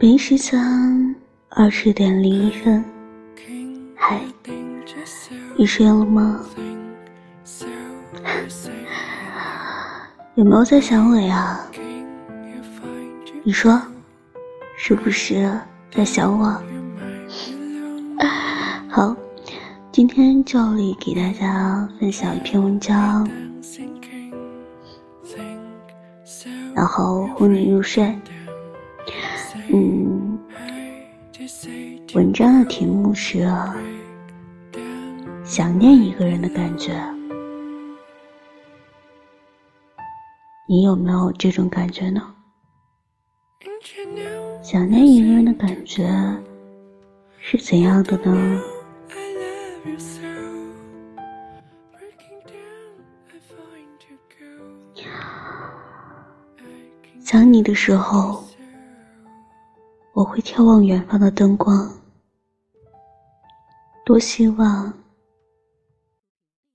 北京时间二十点零一分，嗨，你睡了吗？有没有在想我呀？你说，是不是在想我？好，今天照例给大家分享一篇文章，然后哄你入睡。嗯，文章的题目是想念一个人的感觉。你有没有这种感觉呢？想念一个人的感觉是怎样的呢？想你的时候。我会眺望远方的灯光，多希望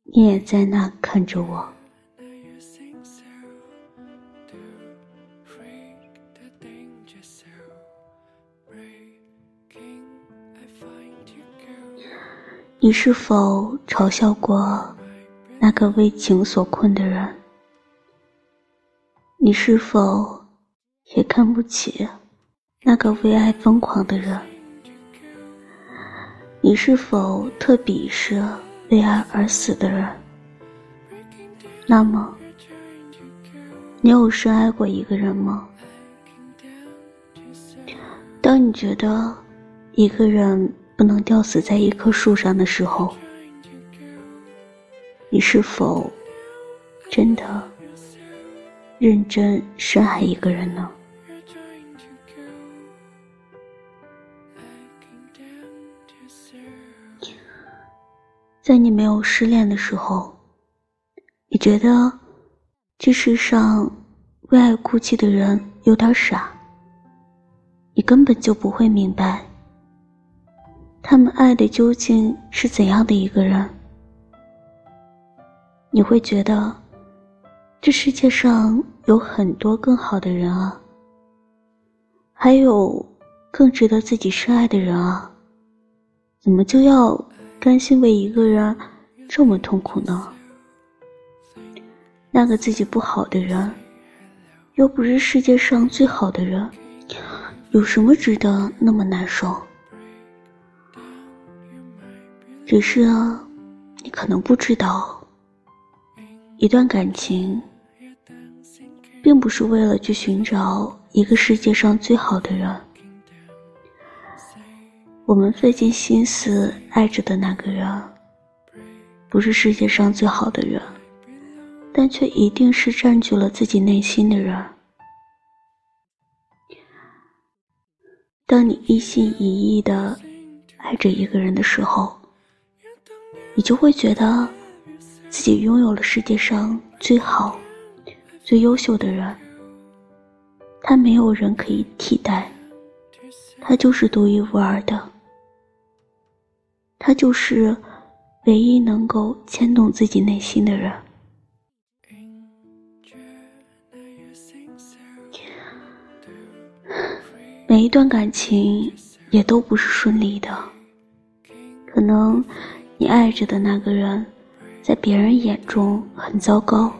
你也在那看着我。你是否嘲笑过那个为情所困的人？你是否也看不起？那个为爱疯狂的人，你是否特鄙视为爱而死的人？那么，你有深爱过一个人吗？当你觉得一个人不能吊死在一棵树上的时候，你是否真的认真深爱一个人呢？在你没有失恋的时候，你觉得这世上为爱哭泣的人有点傻。你根本就不会明白，他们爱的究竟是怎样的一个人。你会觉得这世界上有很多更好的人啊，还有更值得自己深爱的人啊，怎么就要？甘心为一个人这么痛苦呢？那个自己不好的人，又不是世界上最好的人，有什么值得那么难受？只是啊，你可能不知道，一段感情，并不是为了去寻找一个世界上最好的人。我们费尽心思爱着的那个人，不是世界上最好的人，但却一定是占据了自己内心的人。当你一心一意的爱着一个人的时候，你就会觉得自己拥有了世界上最好、最优秀的人，他没有人可以替代，他就是独一无二的。他就是唯一能够牵动自己内心的人。每一段感情也都不是顺利的，可能你爱着的那个人，在别人眼中很糟糕，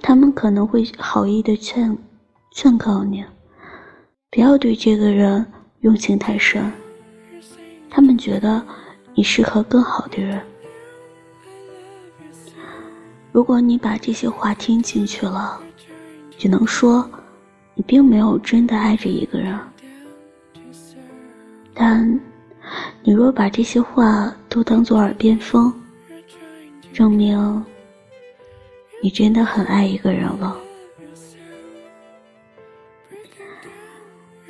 他们可能会好意的劝劝告你，不要对这个人用情太深。他们觉得你适合更好的人。如果你把这些话听进去了，只能说你并没有真的爱着一个人。但你若把这些话都当做耳边风，证明你真的很爱一个人了。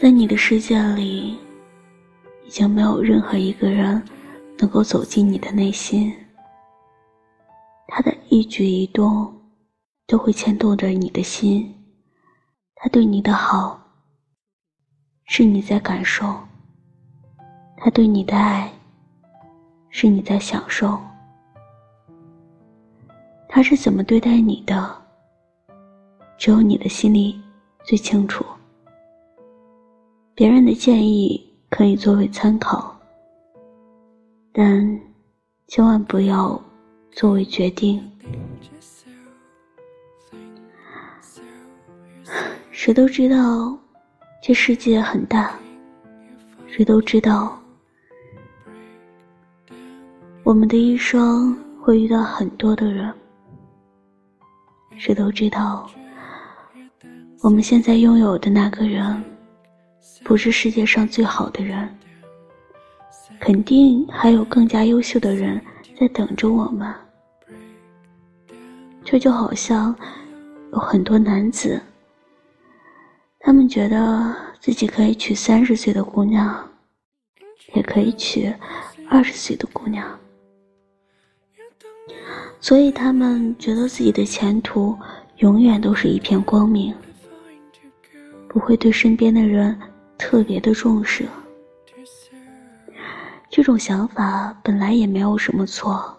在你的世界里。已经没有任何一个人能够走进你的内心，他的一举一动都会牵动着你的心，他对你的好是你在感受，他对你的爱是你在享受，他是怎么对待你的，只有你的心里最清楚。别人的建议可以作为参考，但千万不要作为决定。谁都知道，这世界很大。谁都知道，我们的一生会遇到很多的人。谁都知道，我们现在拥有的那个人，不是世界上最好的人。肯定还有更加优秀的人在等着我们。这就好像有很多男子。他们觉得自己可以娶三十岁的姑娘，也可以娶二十岁的姑娘，所以他们觉得自己的前途永远都是一片光明，不会对身边的人特别的重视。这种想法本来也没有什么错，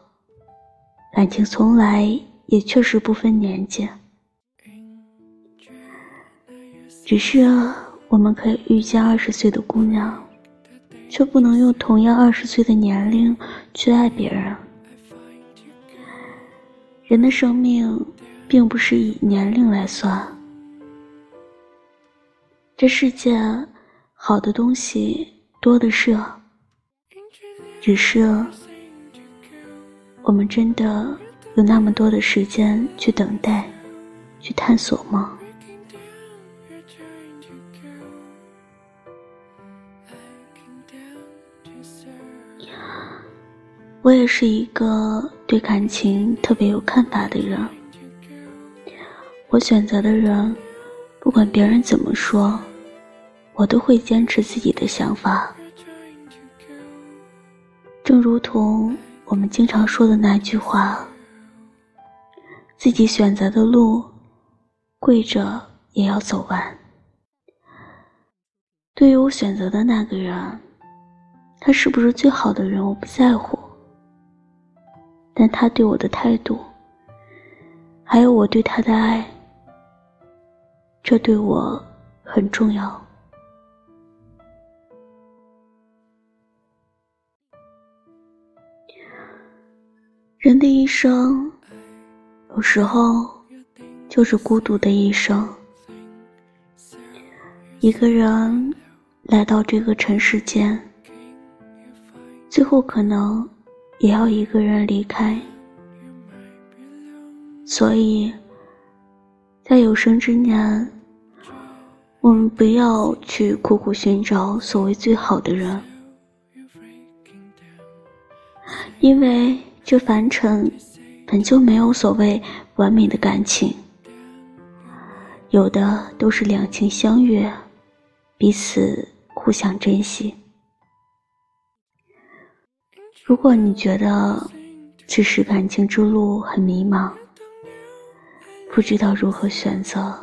感情从来也确实不分年纪。只是我们可以遇见二十岁的姑娘，却不能用同样二十岁的年龄去爱别人。人的生命并不是以年龄来算。这世界好的东西多的是，只是我们真的有那么多的时间去等待、去探索吗？我也是一个对感情特别有看法的人。我选择的人，不管别人怎么说，我都会坚持自己的想法。正如同我们经常说的那句话：“自己选择的路，跪着也要走完。”对于我选择的那个人，他是不是最好的人，我不在乎。但他对我的态度，还有我对他的爱，这对我很重要。人的一生，有时候就是孤独的一生。一个人来到这个尘世间，最后可能。也要一个人离开，所以，在有生之年，我们不要去苦苦寻找所谓最好的人，因为这凡尘本就没有所谓完美的感情，有的都是两情相悦，彼此互相珍惜。如果你觉得此时感情之路很迷茫，不知道如何选择，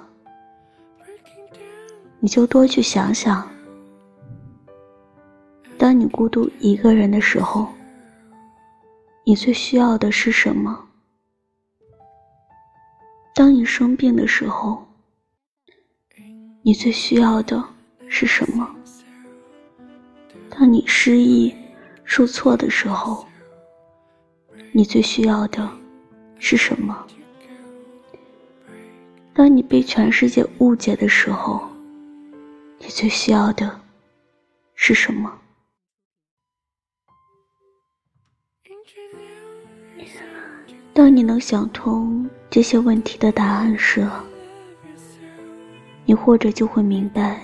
你就多去想想：当你孤独一个人的时候，你最需要的是什么？当你生病的时候，你最需要的是什么？当你失忆。受挫的时候，你最需要的是什么？当你被全世界误解的时候，你最需要的是什么？当你能想通这些问题的答案时，你或者就会明白，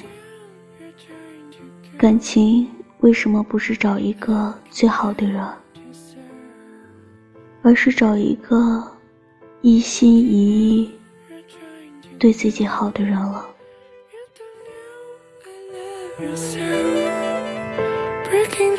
感情。为什么不是找一个最好的人，而是找一个一心一意对自己好的人了？Breaking